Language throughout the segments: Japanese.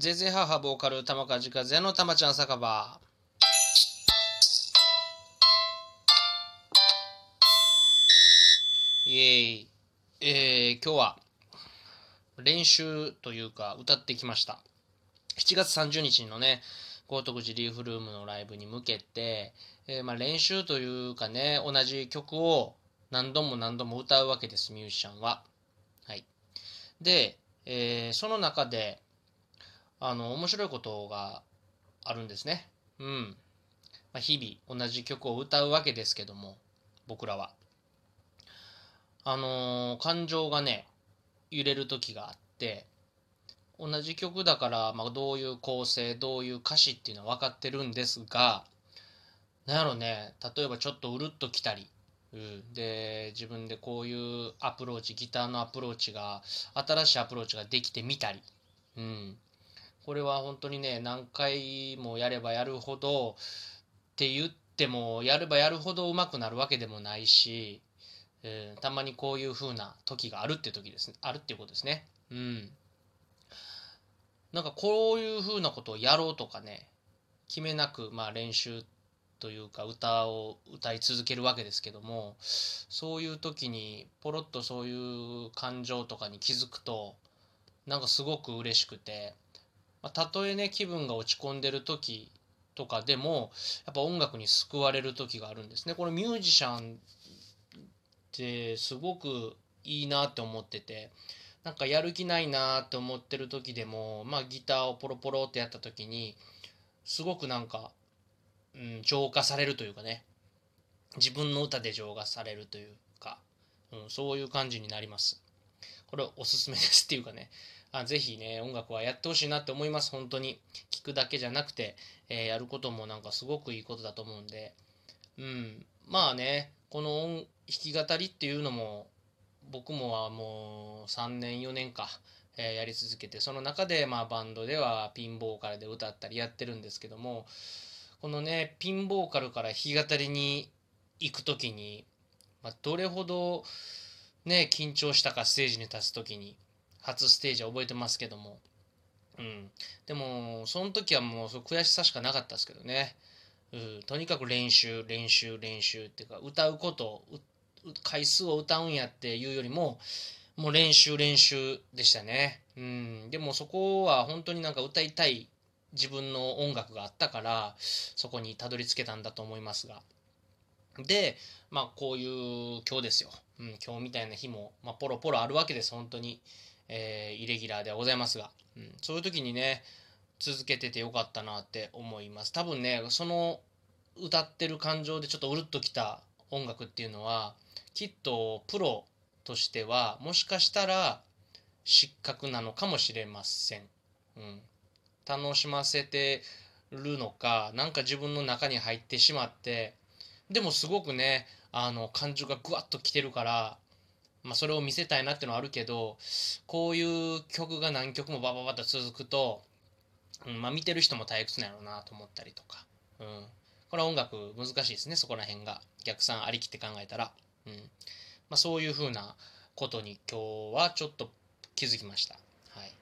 ぜぜ母ボーカル玉梶風の玉ちゃん酒場。イエーイ、えー、今日は練習というか歌ってきました。7月30日のね豪徳寺リーフルームのライブに向けて、えー、まあ、練習というかね同じ曲を何度も何度も歌うわけですミュージシャンは。はい。で、えー、その中であの面白いことがあるんですね。うん、まあ、日々同じ曲を歌うわけですけども僕らは。あのー、感情がね揺れる時があって同じ曲だから、まあ、どういう構成どういう歌詞っていうのは分かってるんですがなんやろね例えばちょっとうるっときたり、うん、で自分でこういうアプローチギターのアプローチが新しいアプローチができてみたり、うん、これは本当にね何回もやればやるほどって言ってもやればやるほど上手くなるわけでもないしえー、たまにこういう風な時があるって時ですね。あるっていうことですね。うん。なんかこういう風なことをやろうとかね決めなくまあ練習というか歌を歌い続けるわけですけどもそういう時にポロッとそういう感情とかに気づくとなんかすごく嬉しくて、まあ、たとえね気分が落ち込んでる時とかでもやっぱ音楽に救われる時があるんですね。これミュージシャンってすごくいいなって思っててなんかやる気ないなって思ってる時でもまあギターをポロポロってやった時にすごくなんか、うん、浄化されるというかね自分の歌で浄化されるというか、うん、そういう感じになります。これおすすめですっていうかね。あぜひね音楽はやってほしいなって思います。本当に。聴くだけじゃなくて、えー、やることもなんかすごくいいことだと思うんで。うん。まあねこの弾き語りっていうのも僕もはもう3年4年か、えー、やり続けてその中でまあバンドではピンボーカルで歌ったりやってるんですけどもこのねピンボーカルから弾き語りに行く時に、まあ、どれほどね緊張したかステージに立つ時に初ステージは覚えてますけども。うん。でもその時はもう悔しさしかなかったですけどね。うん、とにかく練習練習練習っていうか歌うこと回数を歌うんやっていうよりももう練習練習でしたね、うん、でもそこは本当になんか歌いたい自分の音楽があったからそこにたどり着けたんだと思いますが。でまあこういう今日ですよ、うん、今日みたいな日も、まあ、ポロポロあるわけです本当に、えー、イレギュラーではございますが、うん、そういう時にね続けててよかったなって思います。多分ねその歌ってる感情でちょっとうるっときた音楽っていうのはきっとプロとしてはもしかしたら失格なのかもしれません、うん、楽しませてるのか何か自分の中に入ってしまってでもすごくねあの感情がぐわっときてるからまあ、それを見せたいなっていうのはあるけどこういう曲が何曲もバババッと続くとうんまあ、見てる人も退屈なんやろうなと思ったりとか、うん、これは音楽難しいですねそこら辺が。逆算ありきって考えたら、うん。まあ、そういうふうなことに今日はちょっと気づきました、はい、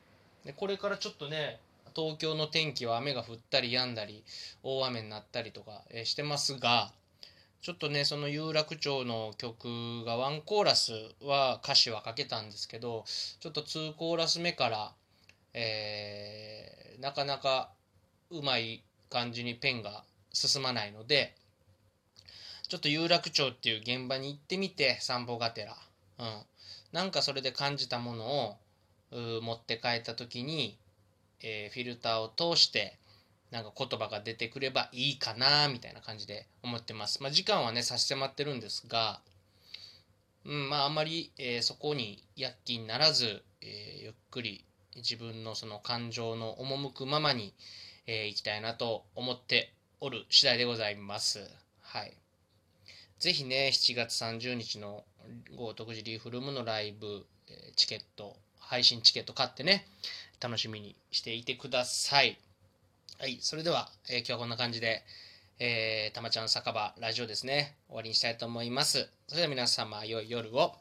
でこれからちょっとね東京の天気は雨が降ったり止んだり大雨になったりとかしてますがちょっとねその有楽町の曲がワンコーラスは歌詞は書けたんですけどちょっと2コーラス目からえー、なかなかうまい感じにペンが進まないのでちょっと有楽町っていう現場に行ってみて散歩がてら、うん、なんかそれで感じたものを持って帰った時に、えー、フィルターを通してなんか言葉が出てくればいいかなみたいな感じで思ってます。まあ、時間はね差し迫ってるんですが、うんまあ、あんまり、えー、そこに躍起にならず、えー、ゆっくり自分のその感情の赴くままに、えー、いきたいなと思っておる次第でございます。はい。ぜひね、7月30日の豪徳寺リーフルームのライブ、チケット、配信チケット買ってね、楽しみにしていてください。はい、それでは、えー、今日はこんな感じで、えー、たまちゃん酒場ラジオですね、終わりにしたいと思います。それでは皆様、良い夜を。